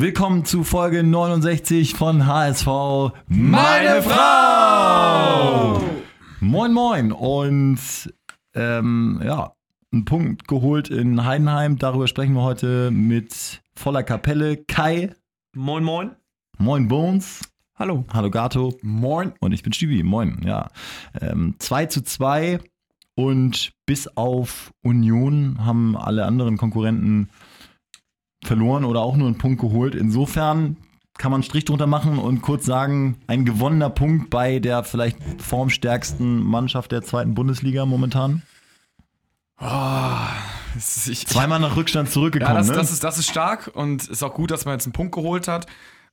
Willkommen zu Folge 69 von HSV Meine Frau! Moin Moin und ähm, ja, einen Punkt geholt in Heidenheim. Darüber sprechen wir heute mit voller Kapelle. Kai, Moin, moin. moin Bones, Hallo. hallo Gato Moin. und ich bin Stübi, moin, ja. Ähm, 2 zu 2 und bis auf Union haben alle anderen Konkurrenten verloren oder auch nur einen Punkt geholt. Insofern kann man einen Strich drunter machen und kurz sagen, ein gewonnener Punkt bei der vielleicht formstärksten Mannschaft der zweiten Bundesliga momentan. Oh, ist, ich, Zweimal nach Rückstand zurückgekommen, ja, das, ne? das, ist, das ist stark und ist auch gut, dass man jetzt einen Punkt geholt hat.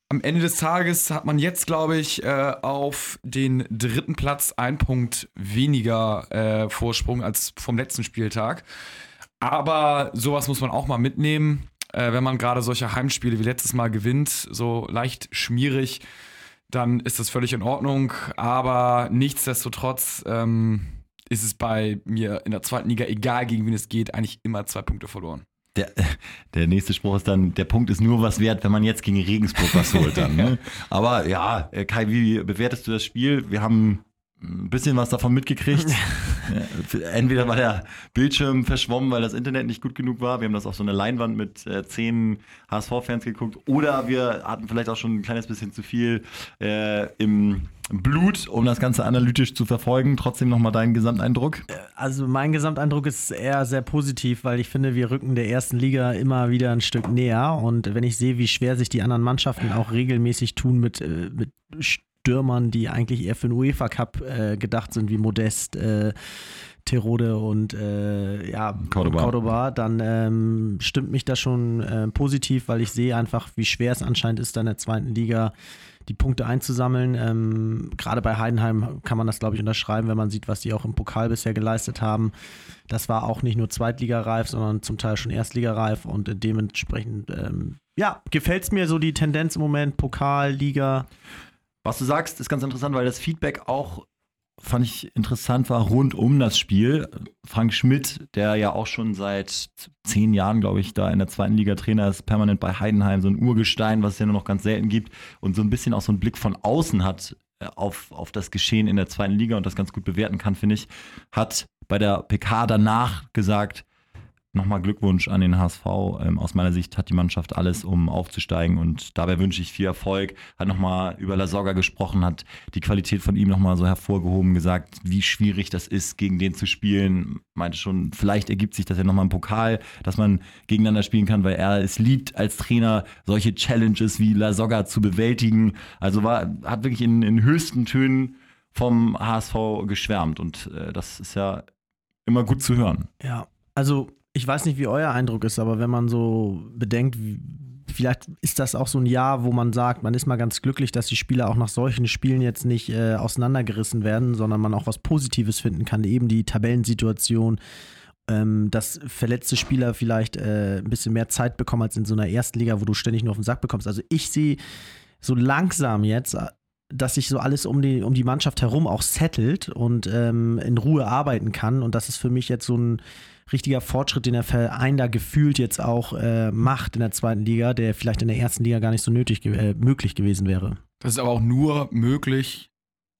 Am Ende des Tages hat man jetzt, glaube ich, äh, auf den dritten Platz einen Punkt weniger äh, Vorsprung als vom letzten Spieltag. Aber sowas muss man auch mal mitnehmen, äh, wenn man gerade solche Heimspiele wie letztes Mal gewinnt, so leicht schmierig, dann ist das völlig in Ordnung. Aber nichtsdestotrotz ähm, ist es bei mir in der zweiten Liga, egal gegen wen es geht, eigentlich immer zwei Punkte verloren. Der, der nächste Spruch ist dann, der Punkt ist nur was wert, wenn man jetzt gegen Regensburg was holt dann. Ne? Aber ja, äh, Kai, wie bewertest du das Spiel? Wir haben ein bisschen was davon mitgekriegt. Entweder war der Bildschirm verschwommen, weil das Internet nicht gut genug war. Wir haben das auf so einer Leinwand mit äh, zehn HSV-Fans geguckt. Oder wir hatten vielleicht auch schon ein kleines bisschen zu viel äh, im Blut, um das Ganze analytisch zu verfolgen. Trotzdem nochmal deinen Gesamteindruck. Also mein Gesamteindruck ist eher sehr positiv, weil ich finde, wir rücken der ersten Liga immer wieder ein Stück näher. Und wenn ich sehe, wie schwer sich die anderen Mannschaften auch regelmäßig tun mit, äh, mit Stürmern, die eigentlich eher für den UEFA Cup äh, gedacht sind, wie Modest, äh, Terode und äh, ja, Cordoba. dann ähm, stimmt mich das schon äh, positiv, weil ich sehe einfach, wie schwer es anscheinend ist, da in der zweiten Liga die Punkte einzusammeln. Ähm, Gerade bei Heidenheim kann man das, glaube ich, unterschreiben, wenn man sieht, was die auch im Pokal bisher geleistet haben. Das war auch nicht nur Zweitligareif, sondern zum Teil schon Erstligareif und äh, dementsprechend, ähm, ja, gefällt es mir so die Tendenz im Moment, Pokal, Liga. Was du sagst, ist ganz interessant, weil das Feedback auch, fand ich interessant war, rund um das Spiel. Frank Schmidt, der ja auch schon seit zehn Jahren, glaube ich, da in der zweiten Liga Trainer ist, permanent bei Heidenheim, so ein Urgestein, was es ja nur noch ganz selten gibt und so ein bisschen auch so einen Blick von außen hat äh, auf, auf das Geschehen in der zweiten Liga und das ganz gut bewerten kann, finde ich, hat bei der PK danach gesagt, Nochmal Glückwunsch an den HSV. Ähm, aus meiner Sicht hat die Mannschaft alles, um aufzusteigen und dabei wünsche ich viel Erfolg. Hat nochmal über Lasogga gesprochen, hat die Qualität von ihm nochmal so hervorgehoben, gesagt, wie schwierig das ist, gegen den zu spielen. Meinte schon, vielleicht ergibt sich das ja nochmal im Pokal, dass man gegeneinander spielen kann, weil er es liebt, als Trainer solche Challenges wie Lasogga zu bewältigen. Also war, hat wirklich in, in höchsten Tönen vom HSV geschwärmt und äh, das ist ja immer gut zu hören. Ja, also ich weiß nicht, wie euer Eindruck ist, aber wenn man so bedenkt, vielleicht ist das auch so ein Jahr, wo man sagt, man ist mal ganz glücklich, dass die Spieler auch nach solchen Spielen jetzt nicht äh, auseinandergerissen werden, sondern man auch was Positives finden kann, eben die Tabellensituation, ähm, dass verletzte Spieler vielleicht äh, ein bisschen mehr Zeit bekommen als in so einer ersten Liga, wo du ständig nur auf den Sack bekommst. Also ich sehe so langsam jetzt, dass sich so alles um die, um die Mannschaft herum auch settelt und ähm, in Ruhe arbeiten kann. Und das ist für mich jetzt so ein richtiger Fortschritt, den der Verein da gefühlt jetzt auch äh, macht in der zweiten Liga, der vielleicht in der ersten Liga gar nicht so nötig äh, möglich gewesen wäre. Das ist aber auch nur möglich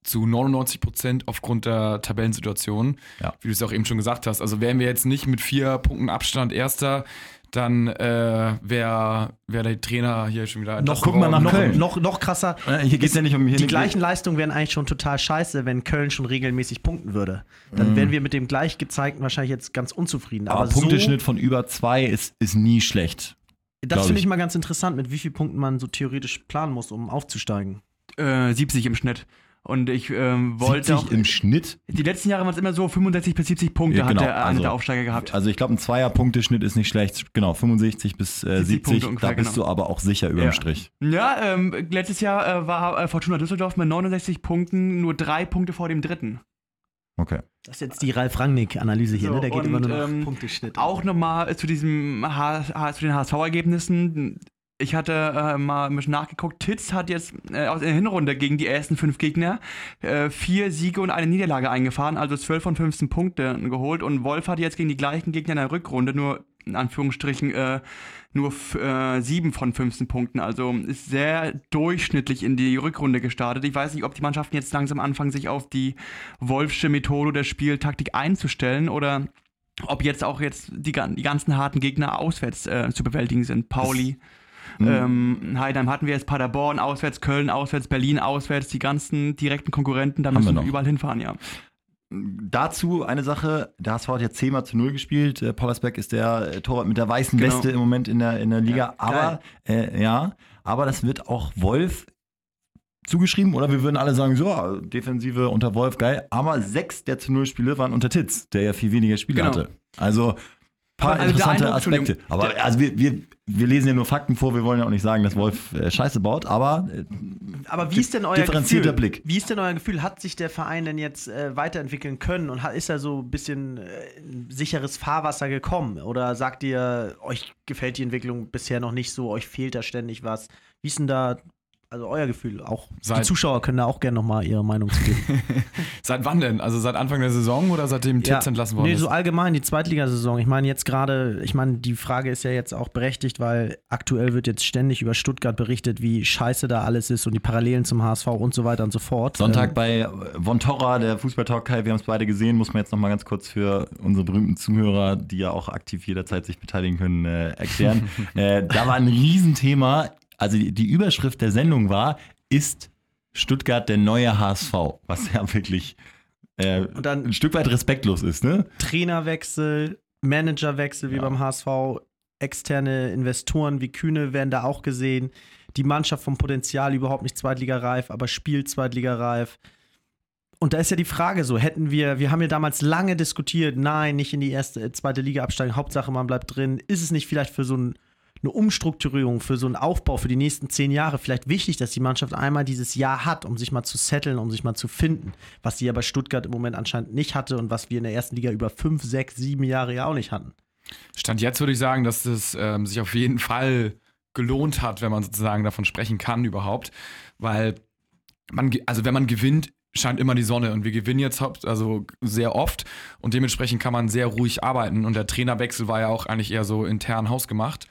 zu 99 Prozent aufgrund der Tabellensituation, Ja. wie du es auch eben schon gesagt hast. Also wären wir jetzt nicht mit vier Punkten Abstand Erster, dann äh, wäre wär der Trainer hier schon wieder. Noch, guck mal nach noch, Köln. noch, noch krasser. Hier geht es ja nicht um hier Die gleichen Leistungen wären eigentlich schon total scheiße, wenn Köln schon regelmäßig punkten würde. Dann wären wir mit dem gleich gezeigten wahrscheinlich jetzt ganz unzufrieden. Aber, Aber, Punkteschnitt von über zwei ist, ist nie schlecht. so, das finde ich. ich mal ganz interessant, mit wie vielen Punkten man so theoretisch planen muss, um aufzusteigen. Äh, 70 im Schnitt. Und ich ähm, wollte 70 auch. im Schnitt. Die letzten Jahre waren es immer so 65 bis 70 Punkte Ja, genau, hat der, also- der Aufsteiger gehabt. Also ich glaube, ein Zweier-Punkteschnitt ist nicht schlecht. Genau, 65 bis äh, 70 70. Punkte da ungefähr, bist genau. du aber auch sicher über dem Ja. Strich. Ja, ähm, letztes Jahr äh, war äh, Fortuna Düsseldorf mit 69 Punkten nur drei Punkte vor dem dritten. Okay. Das ist jetzt die Ralf Rangnick-Analyse hier, So, ne? Der geht und, immer nur nach ähm, Punkteschnitt. Auch nochmal zu diesem H H zu den HSV-Ergebnissen. Ich hatte äh, mal ein bisschen nachgeguckt. Titz hat jetzt äh, aus der Hinrunde gegen die ersten fünf Gegner äh, vier Siege und eine Niederlage eingefahren, also 12 von 15 Punkte geholt. Und Wolf hat jetzt gegen die gleichen Gegner in der Rückrunde nur in Anführungsstrichen äh, nur äh, 7 von 15 Punkten. Also ist sehr durchschnittlich in die Rückrunde gestartet. Ich weiß nicht, ob die Mannschaften jetzt langsam anfangen, sich auf die Wolfsche Methode der Spieltaktik einzustellen oder ob jetzt auch jetzt die, die ganzen harten Gegner auswärts äh, zu bewältigen sind. Pauli. Ähm, Heidenheim hatten wir jetzt Paderborn auswärts, Köln auswärts, Berlin auswärts, die ganzen direkten Konkurrenten, da Haben müssen wir wir noch. überall hinfahren, ja. Dazu eine Sache, der HSV hat jetzt 10 mal zu 0 gespielt. Äh, Pollersbeck ist der äh, Torwart mit der weißen Genau. Weste im Moment in der, in der Liga. Ja, aber äh, ja, aber das wird auch Wolf zugeschrieben oder wir würden alle sagen, so, Defensive unter Wolf, geil. Aber sechs der zu 0 Spiele waren unter Titz, der ja viel weniger Spiele Genau. hatte. Also paar also interessante Eindruck, Aspekte. Aber also wir, wir, wir lesen ja nur Fakten vor, wir wollen ja auch nicht sagen, dass Wolf äh, Scheiße baut, aber äh, Aber wie ist denn euer differenzierter Gefühl? Blick. Wie ist denn euer Gefühl? Hat sich der Verein denn jetzt äh, weiterentwickeln können und hat, ist er so ein bisschen äh, sicheres Fahrwasser gekommen? Oder sagt ihr, euch gefällt die Entwicklung bisher noch nicht so, euch fehlt da ständig was? Wie ist denn da, also euer Gefühl? Auch die Seit- Zuschauer können da auch gerne nochmal ihre Meinung zu geben. Seit wann denn? Also seit Anfang der Saison oder seitdem Titz entlassen worden nee, ist? so allgemein die Zweitligasaison. Ich meine jetzt gerade, ich meine, die Frage ist ja jetzt auch berechtigt, weil aktuell wird jetzt ständig über Stuttgart berichtet, wie scheiße da alles ist und die Parallelen zum HSV und so weiter und so fort. Sonntag Ähm, bei Von Torra, der Fußballtalk Kai, wir haben es beide gesehen, muss man jetzt noch mal ganz kurz für unsere berühmten Zuhörer, die ja auch aktiv jederzeit sich beteiligen können, äh, erklären. äh, da war ein Riesenthema, also die, die Überschrift der Sendung war, ist Stuttgart der neue HSV? Was ja wirklich äh, Und dann- ein Stück weit respektlos ist, ne? Trainerwechsel, Managerwechsel wie Ja. beim HSV, externe Investoren wie Kühne werden da auch gesehen. Die Mannschaft vom Potenzial überhaupt nicht zweitligareif, aber spielt zweitligareif. Und da ist ja die Frage so, hätten wir, wir haben ja damals lange diskutiert, nein, nicht in die erste, zweite Liga absteigen, Hauptsache man bleibt drin. Ist es nicht vielleicht für so ein, eine Umstrukturierung, für so einen Aufbau für die nächsten zehn Jahre vielleicht wichtig, dass die Mannschaft einmal dieses Jahr hat, um sich mal zu setteln, um sich mal zu finden, was sie ja bei Stuttgart im Moment anscheinend nicht hatte und was wir in der ersten Liga über fünf, sechs, sieben Jahre ja auch nicht hatten. Stand jetzt würde ich sagen, dass es ähm, sich auf jeden Fall gelohnt hat, wenn man sozusagen davon sprechen kann überhaupt, weil man, also wenn man gewinnt, scheint immer die Sonne. Und wir gewinnen jetzt also sehr oft. Und dementsprechend kann man sehr ruhig arbeiten. Und der Trainerwechsel war ja auch eigentlich eher so intern hausgemacht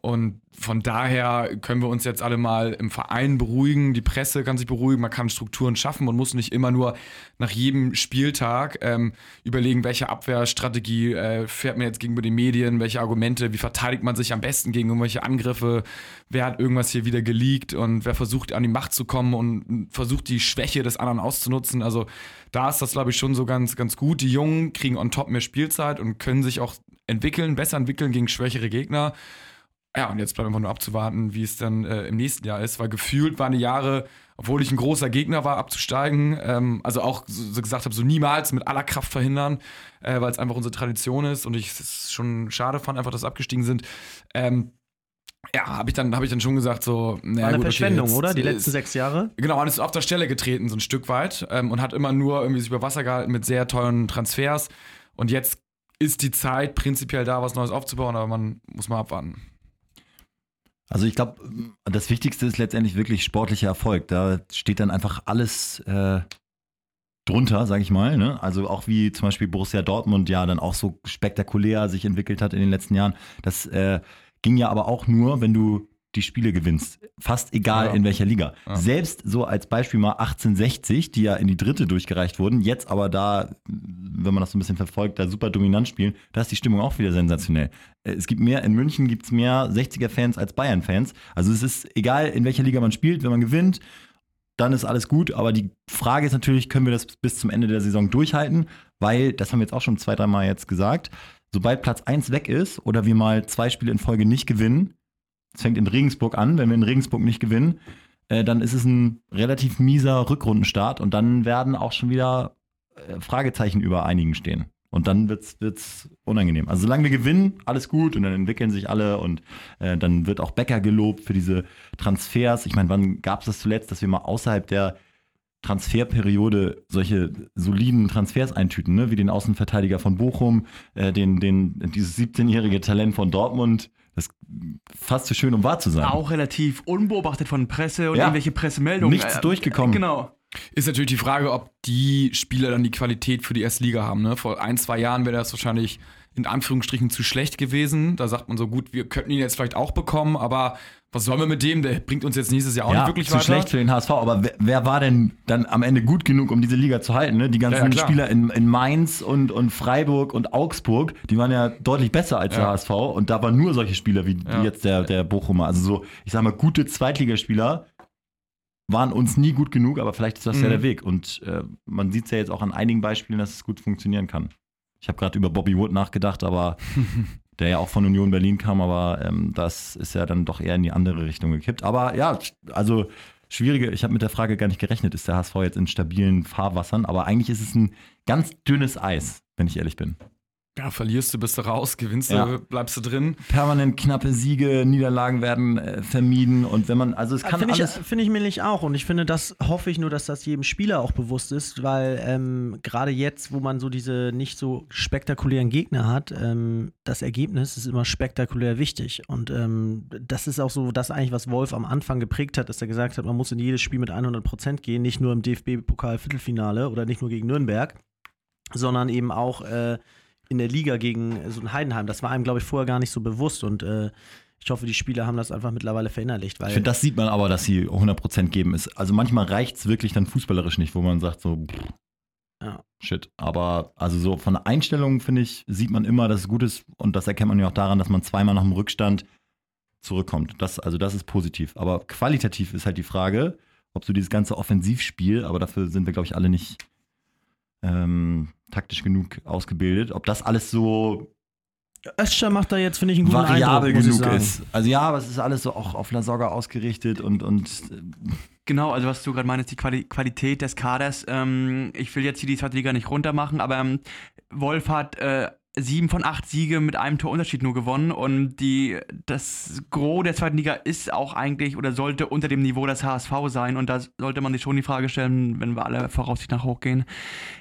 und von daher können wir uns jetzt alle mal im Verein beruhigen, die Presse kann sich beruhigen, man kann Strukturen schaffen und muss nicht immer nur nach jedem Spieltag ähm, überlegen, welche Abwehrstrategie äh, fährt man jetzt gegenüber den Medien, welche Argumente, wie verteidigt man sich am besten gegen irgendwelche Angriffe, wer hat irgendwas hier wieder geleakt und wer versucht an die Macht zu kommen und versucht die Schwäche des anderen auszunutzen. Also da ist das, glaube ich, schon so ganz, ganz gut. Die Jungen kriegen on top mehr Spielzeit und können sich auch entwickeln, besser entwickeln gegen schwächere Gegner. Ja, und jetzt bleibt einfach nur abzuwarten, wie es dann äh, im nächsten Jahr ist, weil gefühlt waren die Jahre, obwohl ich ein großer Gegner war, abzusteigen, ähm, also auch so, so gesagt habe, so niemals mit aller Kraft verhindern, äh, weil es einfach unsere Tradition ist und ich es schon schade fand, einfach, dass abgestiegen sind. Ähm, ja, habe ich, dann- hab ich dann schon gesagt, so, naja, War eine gut, okay, Verschwendung, jetzt oder? Die ist- letzten sechs Jahre? Genau, man ist auf der Stelle getreten, so ein Stück weit, ähm, und hat immer nur irgendwie sich über Wasser gehalten mit sehr teuren Transfers. Und jetzt ist die Zeit prinzipiell da, was Neues aufzubauen, aber man muss mal abwarten. Also ich glaube, das Wichtigste ist letztendlich wirklich sportlicher Erfolg. Da steht dann einfach alles äh, drunter, sage ich mal. Ne? Also auch wie zum Beispiel Borussia Dortmund ja dann auch so spektakulär sich entwickelt hat in den letzten Jahren. Das äh, ging ja aber auch nur, wenn du die Spiele gewinnst. Fast egal Ja. in welcher Liga. Ja. Selbst so als Beispiel mal 1860, die ja in die dritte durchgereicht wurden, jetzt aber da, wenn man das so ein bisschen verfolgt, da super dominant spielen, da ist die Stimmung auch wieder sensationell. Äh, Es gibt mehr, in München gibt es mehr 60er-Fans als Bayern-Fans. Also es ist egal, in welcher Liga man spielt, wenn man gewinnt, dann ist alles gut. Aber die Frage ist natürlich, können wir das bis zum Ende der Saison durchhalten? Weil, das haben wir jetzt auch schon zwei, dreimal jetzt gesagt, sobald Platz 1 weg ist oder wir mal zwei Spiele in Folge nicht gewinnen, es fängt in Regensburg an, wenn wir in Regensburg nicht gewinnen, äh, dann ist es ein relativ mieser Rückrundenstart und dann werden auch schon wieder äh, Fragezeichen über einigen stehen. Und dann wird's, wird's unangenehm. Also solange wir gewinnen, alles gut und dann entwickeln sich alle und äh, dann wird auch Becker gelobt für diese Transfers. Ich meine, wann gab es das zuletzt, dass wir mal außerhalb der Transferperiode solche soliden Transfers eintüten, ne? wie den Außenverteidiger von Bochum, äh, den, den, dieses 17-jährige Talent von Dortmund. Das ist fast zu schön, um wahr zu sein. Auch relativ unbeobachtet von Presse und Ja. irgendwelche Pressemeldungen. Nichts durchgekommen. Genau. Ist natürlich die Frage, ob die Spieler dann die Qualität für die erste Liga haben. Ne? Vor ein, zwei Jahren wäre das wahrscheinlich in Anführungsstrichen zu schlecht gewesen. Da sagt man so, gut, wir könnten ihn jetzt vielleicht auch bekommen, aber was sollen wir mit dem? Der bringt uns jetzt nächstes Jahr auch ja, nicht wirklich zu weiter. schlecht für den HSV. Aber wer, wer war denn dann am Ende gut genug, um diese Liga zu halten? Ne? Die ganzen Ja, ja. Spieler in, in Mainz und, und Freiburg und Augsburg, die waren ja deutlich besser als der Ja. HSV. Und da waren nur solche Spieler wie, Ja. wie jetzt der, der Bochumer. Also so, ich sag mal, gute Zweitligaspieler waren uns nie gut genug, aber vielleicht ist das ja Mhm. der Weg. Und äh, man sieht es ja jetzt auch an einigen Beispielen, dass es gut funktionieren kann. Ich habe gerade über Bobby Wood nachgedacht, aber der ja auch von Union Berlin kam, aber ähm, das ist ja dann doch eher in die andere Richtung gekippt. Aber ja, also schwierige, ich habe mit der Frage gar nicht gerechnet, ist der HSV jetzt in stabilen Fahrwassern, aber eigentlich ist es ein ganz dünnes Eis, wenn ich ehrlich bin. Ja, verlierst du, bist du raus, gewinnst Ja. du, bleibst du drin. Permanent knappe Siege, Niederlagen werden äh, vermieden und wenn man, also es kann Finde ich, alles. finde ich nämlich auch. Und ich finde, das hoffe ich nur, dass das jedem Spieler auch bewusst ist, weil ähm, gerade jetzt, wo man so diese nicht so spektakulären Gegner hat, ähm, das Ergebnis ist immer spektakulär wichtig. Und ähm, das ist auch so das eigentlich, was Wolf am Anfang geprägt hat, dass er gesagt hat, man muss in jedes Spiel mit 100 Prozent gehen, nicht nur im DFB-Pokal-Viertelfinale oder nicht nur gegen Nürnberg, sondern eben auch äh, in der Liga gegen äh, so ein Heidenheim. Das war einem, glaube ich, vorher gar nicht so bewusst und äh, ich hoffe, die Spieler haben das einfach mittlerweile verinnerlicht. Weil Ich finde, das sieht man aber, dass sie 100% geben ist. Also manchmal reicht es wirklich dann fußballerisch nicht, wo man sagt so, pff, Ja. shit. Aber also so von der Einstellung, finde ich, sieht man immer, dass es gut ist und das erkennt man ja auch daran, dass man zweimal nach dem Rückstand zurückkommt. Das, also das ist positiv. Aber qualitativ ist halt die Frage, ob so dieses ganze Offensivspiel, aber dafür sind wir, glaube ich, alle nicht ähm, taktisch genug ausgebildet, ob das alles so Öscher macht da jetzt, finde ich, einen guten variabel Eindruck, muss ich genug ist. Also ja, aber es ist alles so auch auf Lasogga ausgerichtet und, und äh, Genau, also was du gerade meinst, die Quali Qualität des Kaders. Ähm, ich will jetzt hier die zweite Liga nicht runtermachen, aber ähm, Wolf hat äh, sieben von acht Siege mit einem Torunterschied nur gewonnen und die, das Gros der zweiten Liga ist auch eigentlich oder sollte unter dem Niveau des HSV sein und da sollte man sich schon die Frage stellen, wenn wir alle voraussichtlich nach hochgehen,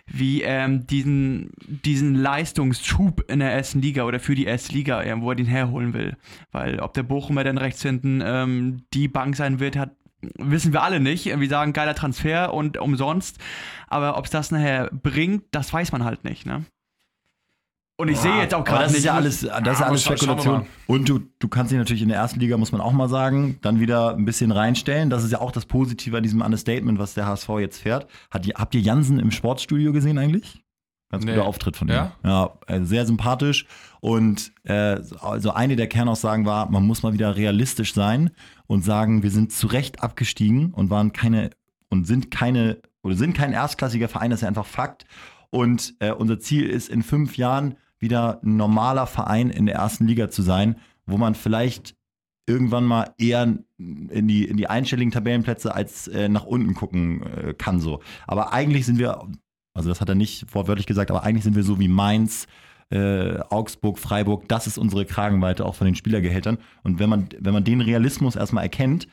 wie ähm, diesen, diesen Leistungsschub in der ersten Liga oder für die erste Liga, äh, wo er den herholen will. Weil ob der Bochumer dann rechts hinten ähm, die Bank sein wird, hat wissen wir alle nicht. Wir sagen geiler Transfer und umsonst. Aber ob es das nachher bringt, das weiß man halt nicht. Ne? Und ich sehe jetzt auch gerade das nicht. ist ja alles, das ist ja alles schauen wir Spekulation. Und du, du kannst dich natürlich in der ersten Liga, muss man auch mal sagen, dann wieder ein bisschen reinstellen. Das ist ja auch das Positive an diesem Understatement, was der HSV jetzt fährt. Hat, habt ihr Jansen im Sportstudio gesehen eigentlich? Ganz Nee. guter Auftritt von ihm. Ja? Ja, äh, sehr sympathisch. Und äh, also eine der Kernaussagen war, man muss mal wieder realistisch sein und sagen, wir sind zu Recht abgestiegen und waren keine und sind keine oder sind kein erstklassiger Verein, das ist ja einfach Fakt. Und äh, unser Ziel ist in fünf Jahren wieder ein normaler Verein in der ersten Liga zu sein, wo man vielleicht irgendwann mal eher in die, in die einstelligen Tabellenplätze als äh, nach unten gucken äh, kann so. Aber eigentlich sind wir, also das hat er nicht wortwörtlich gesagt, aber eigentlich sind wir so wie Mainz, äh, Augsburg, Freiburg, das ist unsere Kragenweite auch von den Spielergehältern. Und wenn man, wenn man den Realismus erstmal erkennt,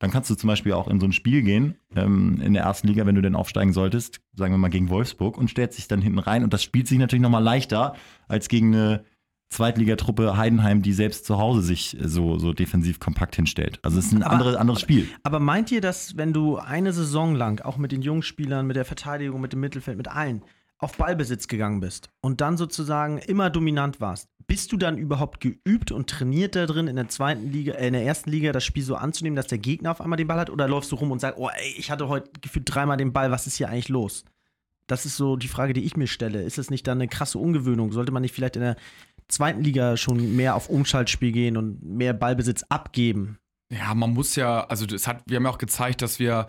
dann kannst du zum Beispiel auch in so ein Spiel gehen, ähm, in der ersten Liga, wenn du denn aufsteigen solltest, sagen wir mal gegen Wolfsburg und stellst dich dann hinten rein. Und das spielt sich natürlich nochmal leichter als gegen eine Zweitligatruppe Heidenheim, die selbst zu Hause sich äh, so, so defensiv kompakt hinstellt. Also es ist ein Aber- andere, anderes Spiel. Aber meint ihr, dass wenn du eine Saison lang, auch mit den Jungspielern, mit der Verteidigung, mit dem Mittelfeld, mit allen, auf Ballbesitz gegangen bist und dann sozusagen immer dominant warst, bist du dann überhaupt geübt und trainiert da drin in der zweiten Liga, äh, in der ersten Liga das Spiel so anzunehmen, dass der Gegner auf einmal den Ball hat? Oder läufst du rum und sagst, oh ey, ich hatte heute gefühlt dreimal den Ball, was ist hier eigentlich los? Das ist so die Frage, die ich mir stelle. Ist es nicht dann eine krasse Ungewöhnung? Sollte man nicht vielleicht in der zweiten Liga schon mehr auf Umschaltspiel gehen und mehr Ballbesitz abgeben? Ja, man muss ja, also das hat, wir haben ja auch gezeigt, dass wir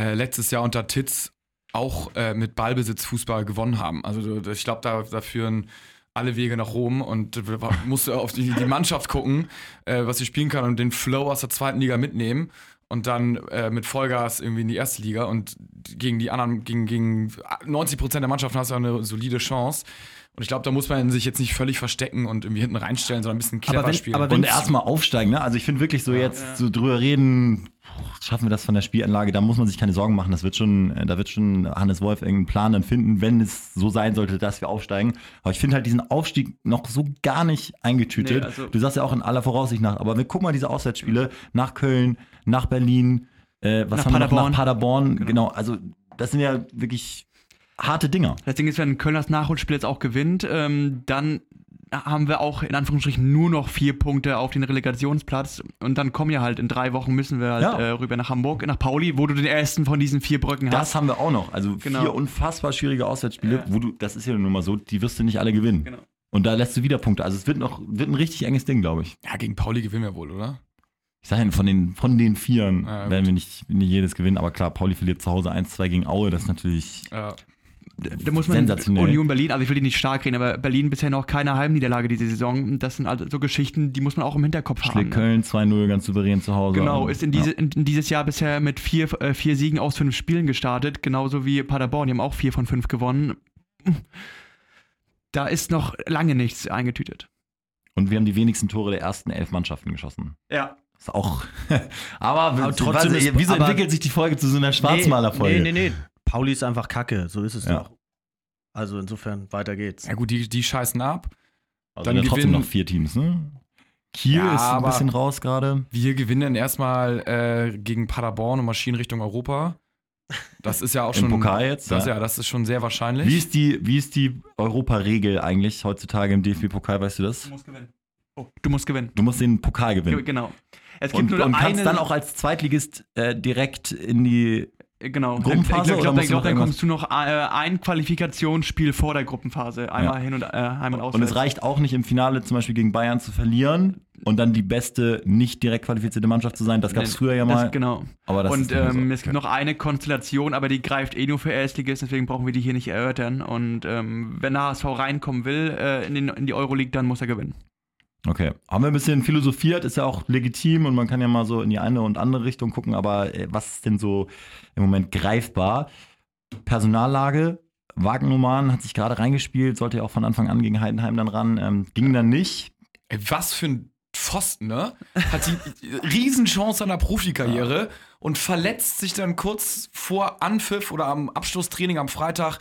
äh, letztes Jahr unter Titz auch äh, mit Ballbesitz Fußball gewonnen haben. Also ich glaube, da, da führen alle Wege nach Rom und du musst auf die, die Mannschaft gucken, äh, was sie spielen kann und den Flow aus der zweiten Liga mitnehmen und dann äh, mit Vollgas irgendwie in die erste Liga und gegen die anderen, gegen, gegen 90 Prozent der Mannschaften hast du eine solide Chance. Und ich glaube, da muss man sich jetzt nicht völlig verstecken und irgendwie hinten reinstellen, sondern ein bisschen clever Aber wenn- spielen. aber wenn- Und erstmal aufsteigen, ne? Also ich finde wirklich so jetzt so drüber reden, schaffen wir das von der Spielanlage, da muss man sich keine Sorgen machen. Das wird schon, äh, da wird schon Hannes Wolf irgendeinen Plan dann finden, wenn es so sein sollte, dass wir aufsteigen. Aber ich finde halt diesen Aufstieg noch so gar nicht eingetütet. Nee, also- du sagst ja auch in aller Voraussicht nach, aber wir gucken mal diese Auswärtsspiele nach Köln, nach Berlin, äh, was Nach haben wir noch? Paderborn. Nach Paderborn, genau. Also das sind ja wirklich harte Dinger. Das Ding ist, wenn Köln das Nachholspiel jetzt auch gewinnt, ähm, dann haben wir auch in Anführungsstrichen nur noch vier Punkte auf den Relegationsplatz. Und dann kommen ja halt in drei Wochen müssen wir halt Ja. äh, rüber nach Hamburg, nach Pauli, wo du den ersten von diesen vier Brücken Das hast. haben wir auch noch. Also Genau. vier unfassbar schwierige Auswärtsspiele, Ja. wo du, das ist ja nun mal so, die wirst du nicht alle gewinnen. Genau. Und da lässt du wieder Punkte. Also es wird noch, wird ein richtig enges Ding, glaube ich. Ja, gegen Pauli gewinnen wir wohl, oder? Ich sage ja, von den, von den Vieren Ja, werden wir nicht, nicht jedes gewinnen, aber klar, Pauli verliert zu Hause 1-2 gegen Aue, das ist natürlich Ja. Da muss man Sensationell. Union Berlin, also ich will die nicht stark reden, aber Berlin bisher noch keine Heimniederlage diese Saison. Das sind also so Geschichten, die muss man auch im Hinterkopf haben. Schlägt ne? Köln 2-0 ganz souverän zu Hause. Genau, ist in, diese, in, in dieses Jahr bisher mit vier, äh, vier Siegen aus fünf Spielen gestartet, genauso wie Paderborn, die haben auch vier von fünf gewonnen. Da ist noch lange nichts eingetütet. Und wir haben die wenigsten Tore der ersten elf Mannschaften geschossen. Ja. Ist auch. aber, Aber trotzdem weiß, ist- wieso aber- entwickelt sich die Folge zu so einer Schwarzmalerfolge? Nee, nee, nee. Pauli ist einfach kacke, so ist es Ja. doch. Also insofern, weiter geht's. ja, gut, die, die scheißen ab. Also Dann dann trotzdem gewinnen- noch vier Teams, ne? Kiel Ja, ist ein bisschen raus gerade. Wir gewinnen dann erstmal äh, gegen Paderborn und marschieren Richtung Europa. Das ist ja auch Im schon. Pokal jetzt. Das, ja. ja, das ist schon sehr wahrscheinlich. Wie ist die, wie ist die Europaregel eigentlich heutzutage im DFB-Pokal, weißt du das? Du musst gewinnen. Oh, du musst gewinnen. Du musst den Pokal Ge- gewinnen. Genau. Es gibt Und, nur und kannst eine, dann auch als Zweitligist äh, direkt in die. Genau. Gruppenphase ich glaube, glaub, noch dann kommst du noch äh, ein Qualifikationsspiel vor der Gruppenphase. Einmal Ja. hin und äh, einmal aus. Und es reicht auch nicht im Finale zum Beispiel gegen Bayern zu verlieren und dann die beste nicht direkt qualifizierte Mannschaft zu sein. Das gab es früher ja mal. Das, genau. aber das und ist mehr so. ähm, es gibt noch eine Konstellation, aber die greift eh nur für Erstligisten, deswegen brauchen wir die hier nicht erörtern. Und ähm, wenn der HSV reinkommen will äh, in, den, in die Euroleague, dann muss er gewinnen. Okay, haben wir ein bisschen philosophiert, ist ja auch legitim und man kann ja mal so in die eine und andere Richtung gucken, aber äh, was ist denn so im Moment greifbar? Personallage, Wagnumann hat sich gerade reingespielt, sollte ja auch von Anfang an gegen Heidenheim dann ran, ähm, ging dann nicht. Ey, was für ein Pfosten, ne? Hat die Riesenchance an der Profikarriere und verletzt sich dann kurz vor Anpfiff oder am Abschlusstraining am Freitag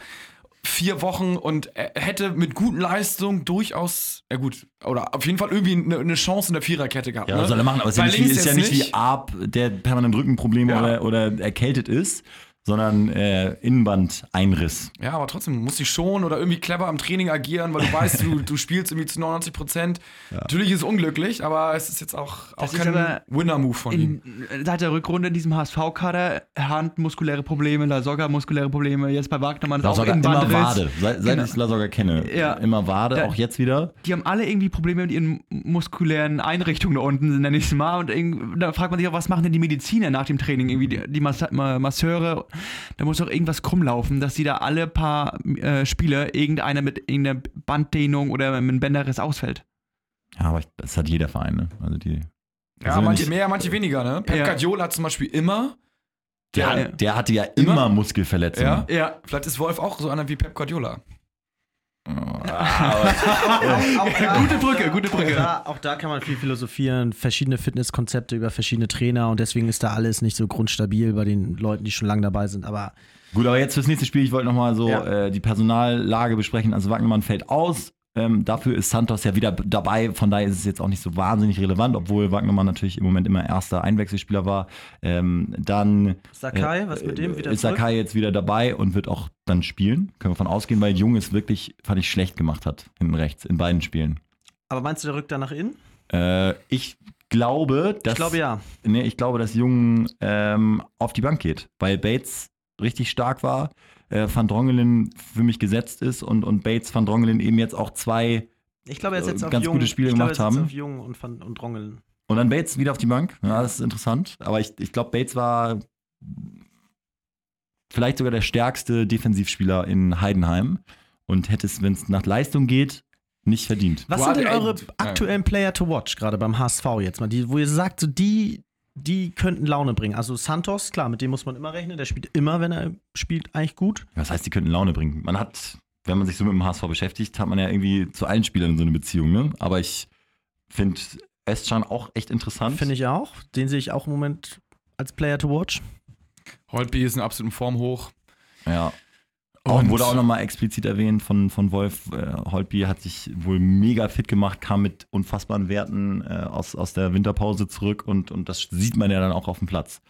vier Wochen und hätte mit guten Leistungen durchaus, ja gut, oder auf jeden Fall irgendwie eine, eine Chance in der Viererkette gehabt. Ja, ne? was soll er machen? Aber es ist ja nicht, ist ja nicht wie Arp, der permanent Rückenprobleme Ja. oder, oder erkältet ist, sondern äh, Innenbandeinriss. Ja, aber trotzdem muss ich schon oder irgendwie clever am Training agieren, weil du weißt, du, du spielst irgendwie zu 99 Prozent. Natürlich ist es unglücklich, aber es ist jetzt auch, auch Das kein Winner-Move von ihm. In, seit der Rückrunde in diesem HSV-Kader, Hand muskuläre Probleme, Lasogga muskuläre Probleme, jetzt bei Wagnermann ist auch ein immer. Wade, seit, seit Genau. ich Lasogga kenne. Ja. Immer Wade, Da- auch jetzt wieder. Die haben alle irgendwie Probleme mit ihren muskulären Einrichtungen da unten, nenne ich es mal. Und da fragt man sich auch, was machen denn die Mediziner nach dem Training? Irgendwie die, die Masseure, da muss doch irgendwas krumm laufen, dass die da alle paar äh, Spieler irgendeiner mit irgendeiner Banddehnung oder mit einem Bänderriss ausfällt. Ja, aber ich, das hat jeder Verein, ne? Also die. Ja, sind manche nicht- mehr, manche weniger, ne? Pep Ja. Guardiola hat zum Beispiel immer. Der, hat- der hatte ja immer, Immer? Muskelverletzungen. Ja, Ja. vielleicht ist Wolf auch so einer wie Pep Guardiola. Gute Brücke, gute Auch Brücke. da, auch da kann man viel philosophieren, verschiedene Fitnesskonzepte über verschiedene Trainer und deswegen ist da alles nicht so grundstabil bei den Leuten, die schon lange dabei sind. Aber Gut, aber jetzt fürs nächste Spiel, ich wollte nochmal so Ja. äh, die Personallage besprechen. Also Wagnermann fällt aus. Ähm, dafür ist Santos ja wieder dabei, von daher ist es jetzt auch nicht so wahnsinnig relevant, obwohl Wagnermann natürlich im Moment immer erster Einwechselspieler war. Ähm, dann Sakai, was mit dem wieder ist zurück? Sakai jetzt wieder dabei und wird auch dann spielen. Können wir von ausgehen, weil Jung es wirklich, fand ich, schlecht gemacht hat, hinten rechts, in beiden Spielen. Aber meinst du, der rückt da nach innen? Äh, ich glaube, dass. Ich glaube ja. Nee, ich glaube, dass Jung ähm, auf die Bank geht, weil Bates richtig stark war, äh, Van Drongelen für mich gesetzt ist und, und Bates, Van Drongelen eben jetzt auch zwei Ich glaube, er setzt Äh, auf ganz Jung. gute Spiele ich glaube, gemacht er setzt haben. auf Jung und, Van- und Drongelen. und dann Bates wieder auf die Bank. Ja, das ist interessant. Aber ich, ich glaube, Bates war vielleicht sogar der stärkste Defensivspieler in Heidenheim und hätte es, wenn es nach Leistung geht, nicht verdient. Was sind denn eure aktuellen Player to watch, gerade beim HSV jetzt mal, die, wo ihr sagt, so die, die könnten Laune bringen? Also Santos, klar, mit dem muss man immer rechnen, der spielt immer, wenn er spielt, eigentlich gut. Was heißt, die könnten Laune bringen? Man hat, wenn man sich so mit dem HSV beschäftigt, hat man ja irgendwie zu allen Spielern so eine Beziehung, ne? Aber ich finde Özcan auch echt interessant. Finde ich auch. Den sehe ich auch im Moment als Player to watch. Holtby ist in absoluten Form hoch. Ja. Auch, Und- wurde auch nochmal explizit erwähnt von, von Wolf. Äh, Holtby hat sich wohl mega fit gemacht, kam mit unfassbaren Werten äh, aus, aus der Winterpause zurück und, und das sieht man ja dann auch auf dem Platz.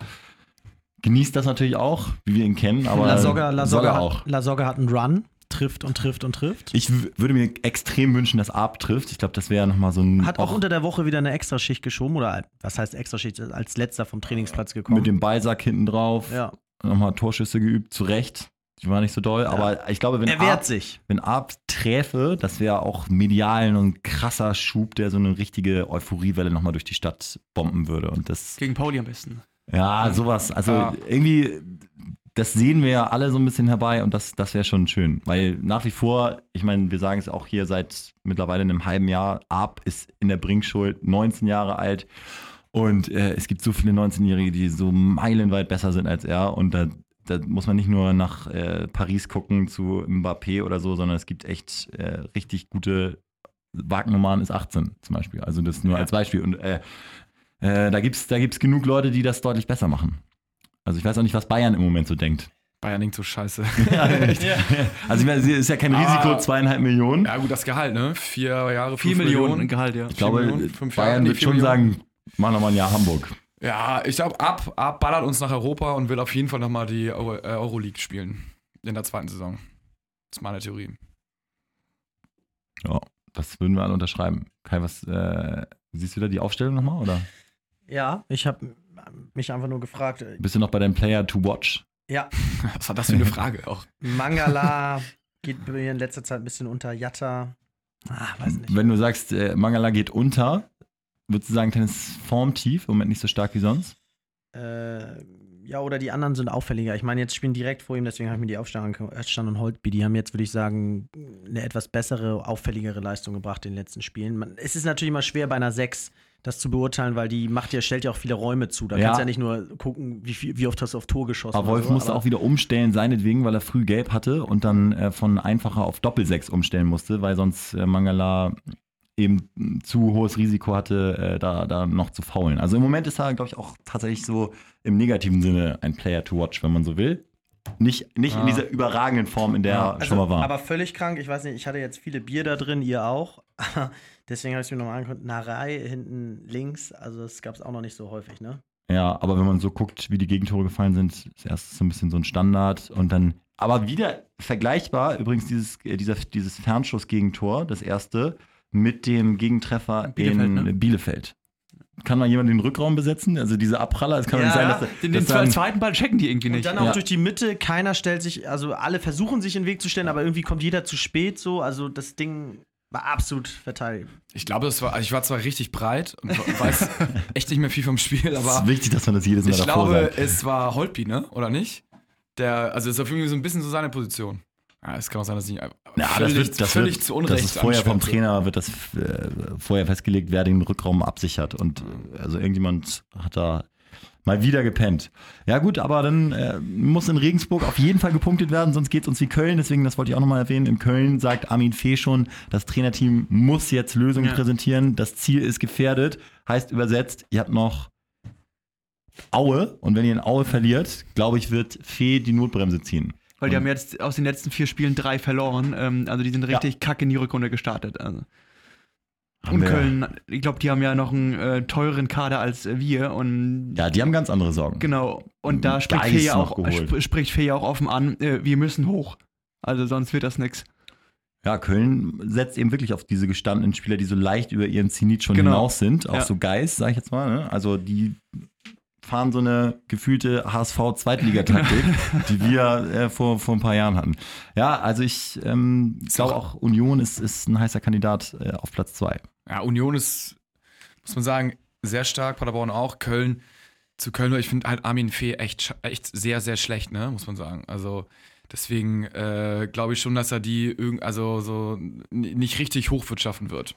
Genießt das natürlich auch, wie wir ihn kennen, aber Lasogga, Lasogga, soll er auch. Lasogga hat einen Run, trifft und trifft und trifft. Ich würde mir extrem wünschen, dass Arp trifft. Ich glaube, das wäre nochmal so ein. Hat auch unter der Woche wieder eine Extraschicht geschoben oder was heißt Extraschicht? Als letzter vom Trainingsplatz gekommen. mit dem Ballsack hinten drauf. ja. Nochmal Torschüsse geübt, zu Recht. Die waren nicht so doll, aber ich glaube, wenn Er wehrt Arp, sich. wenn Arp träfe, das wäre auch medial ein krasser Schub, der so eine richtige Euphoriewelle nochmal durch die Stadt bomben würde. Und das, Gegen Pauli am besten. ja, sowas. Also Ja. irgendwie, das sehen wir ja alle so ein bisschen herbei und das, das wäre schon schön. Weil nach wie vor, ich meine, wir sagen es auch hier seit mittlerweile einem halben Jahr, Arp ist in der Bringschuld 19 Jahre alt. Und äh, es gibt so viele 19-Jährige, die so meilenweit besser sind als er. Und da, da muss man nicht nur nach äh, Paris gucken zu Mbappé oder so, sondern es gibt echt äh, richtig gute. Wagnermann ist 18 zum Beispiel. Also das nur als Beispiel. Und äh, äh, da gibt es da gibt's genug Leute, die das deutlich besser machen. Also ich weiß auch nicht, was Bayern im Moment so denkt. Bayern denkt so scheiße. Ja, echt. Also ich meine, es ist ja kein Risiko, Ah. zweieinhalb Millionen. Ja, gut, das Gehalt, ne? Vier Jahre, 4 fünf Millionen, Gehalt, ja. ich glaube, Millionen, fünf Jahre, Bayern nee, wird vier schon Millionen. sagen, machen wir mal ein Jahr Hamburg. Ja, ich glaube, ab, ab ballert uns nach Europa und will auf jeden Fall nochmal die Euro, äh, Euroleague spielen. In der zweiten Saison. Das ist meine Theorie. Ja, das würden wir alle unterschreiben. Kai, was, äh, siehst du da die Aufstellung nochmal, oder Ja, ich habe mich einfach nur gefragt. äh, bist du noch bei deinem Player to watch? Ja, Was war das für eine Frage auch? Mangala geht mir in letzter Zeit ein bisschen unter. Jatta, ah, weiß nicht. Wenn du sagst, äh, Mangala geht unter, würdest du sagen, kleines Formtief, im Moment nicht so stark wie sonst? Äh, ja, oder die anderen sind auffälliger. Ich meine, jetzt spielen direkt vor ihm, deswegen habe ich mir die. Özcan und Holtby, die haben jetzt, würde ich sagen, eine etwas bessere, auffälligere Leistung gebracht in den letzten Spielen. Man, es ist natürlich immer schwer bei einer 6 das zu beurteilen, weil die macht ja, stellt ja auch viele Räume zu. Da Ja. kannst du ja nicht nur gucken, wie, viel, wie oft hast du auf Tor geschossen. Aber Wolf so, musste aber- auch wieder umstellen, seinetwegen, weil er früh gelb hatte und dann äh, von einfacher auf Doppelsechs umstellen musste, weil sonst äh, Mangala eben zu hohes Risiko hatte, äh, da, da noch zu faulen. Also im Moment ist er, glaube ich, auch tatsächlich so im negativen Sinne ein Player to watch, wenn man so will. Nicht, nicht in Ah. dieser überragenden Form, in der er Also, schon mal war. Aber völlig krank. Ich weiß nicht, ich hatte jetzt viele Bier da drin, ihr auch. Deswegen habe ich es mir nochmal angeguckt. Narei hinten links, also das gab es auch noch nicht so häufig, ne? Ja, aber wenn man so guckt, wie die Gegentore gefallen sind, ist erst so ein bisschen so ein Standard und dann, aber wieder vergleichbar, übrigens dieses, äh, dieser, dieses Fernschuss-Gegentor, das erste, mit dem Gegentreffer Bielefeld, in ne? Bielefeld. Kann mal jemand den Rückraum besetzen? Also diese Abpraller, es kann Ja, nicht sein, dass, Den, dass den zweiten Ball checken die irgendwie Und nicht. dann auch Ja. durch die Mitte, keiner stellt sich, also alle versuchen sich in den Weg zu stellen, aber irgendwie kommt jeder zu spät so. Also das Ding war absolut verteidigt. Ich glaube, das war, ich war zwar richtig breit und weiß echt nicht mehr viel vom Spiel, Es ist aber wichtig, dass man das jedes Mal ich davor glaube, sagt. es war Holtby, ne? Oder nicht? Der, also ist auf irgendwie so ein bisschen so seine Position. Ja, es kann auch sein, dass ich Ja, völlig, das wird, das völlig wird, zu Unrecht das ist vorher vom. Trainer wird das äh, vorher festgelegt, wer den Rückraum absichert und äh, also irgendjemand hat da mal wieder gepennt. Ja gut, aber dann äh, muss in Regensburg auf jeden Fall gepunktet werden, sonst geht es uns wie Köln. Deswegen, das wollte ich auch nochmal erwähnen. In Köln sagt Armin Fee schon, das Trainerteam muss jetzt Lösungen Ja. präsentieren. Das Ziel ist gefährdet. Heißt übersetzt, ihr habt noch Aue und wenn ihr in Aue verliert, glaube ich, wird Fee die Notbremse ziehen. Weil die haben jetzt aus den letzten vier Spielen drei verloren. Ähm, also die sind richtig kacke in die Rückrunde gestartet. Also. Und Köln, ich glaube, die haben ja noch einen äh, teuren Kader als wir. Und Ja, die haben ganz andere Sorgen. genau. Und da spricht Geist Fee ja auch, sp spricht Fee ja auch offen an, äh, wir müssen hoch. Also sonst wird das nix. Ja, Köln setzt eben wirklich auf diese gestandenen Spieler, die so leicht über ihren Zenit schon Genau. hinaus sind. Auch Ja. so Geist, sag ich jetzt mal. Ne? Also die fahren so eine gefühlte HSV-Zweitligataktik, die wir äh, vor, vor ein paar Jahren hatten. Ja, also ich ähm, glaube auch, Union ist, ist ein heißer Kandidat äh, auf Platz zwei. Ja, Union ist, muss man sagen, sehr stark, Paderborn auch, Köln. Zu Köln, ich finde halt Armin Fee echt, echt sehr, sehr schlecht, ne, muss man sagen. Also deswegen äh, glaube ich schon, dass er die irgend, also so nicht richtig hochwirtschaften wird.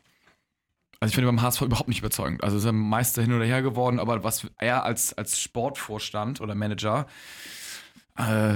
Also ich finde beim HSV überhaupt nicht überzeugend. Also ist er Meister hin oder her geworden, aber was er als, als Sportvorstand oder Manager äh,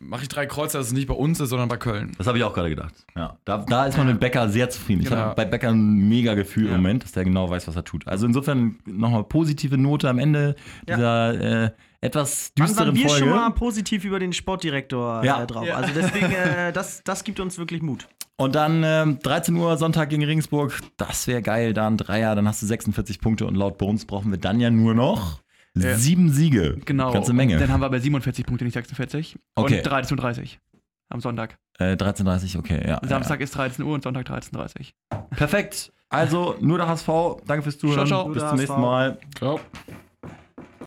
mache ich drei Kreuze, dass es nicht bei uns ist, sondern bei Köln. Das habe ich auch gerade gedacht. Ja, da, da ist man mit Becker sehr zufrieden. Ich Genau. habe bei Becker ein mega Gefühl Ja. im Moment, dass der genau weiß, was er tut. Also insofern nochmal positive Note am Ende Ja. dieser äh, etwas waren düsteren wir Folge. schon mal positiv über den Sportdirektor Ja. äh, drauf? Ja. Also deswegen, äh, das, das gibt uns wirklich Mut. Und dann ähm, 13 Uhr Sonntag gegen Regensburg. Das wäre geil. Da ein Dreier, dann hast du 46 Punkte und laut Bones brauchen wir dann ja nur noch Ja. sieben Siege. Genau. Ganze Menge. Dann haben wir aber 47 Punkte, nicht 46. Okay. Und 30 und 30. am Sonntag. Äh, 13.30 okay, ja. Samstag ist 13 Uhr und Sonntag 13.30 Ja. Perfekt. Also, nur der HSV. Danke fürs Zuhören. Ciao, ciao. Bis zum der nächsten HSV. Mal. Ciao.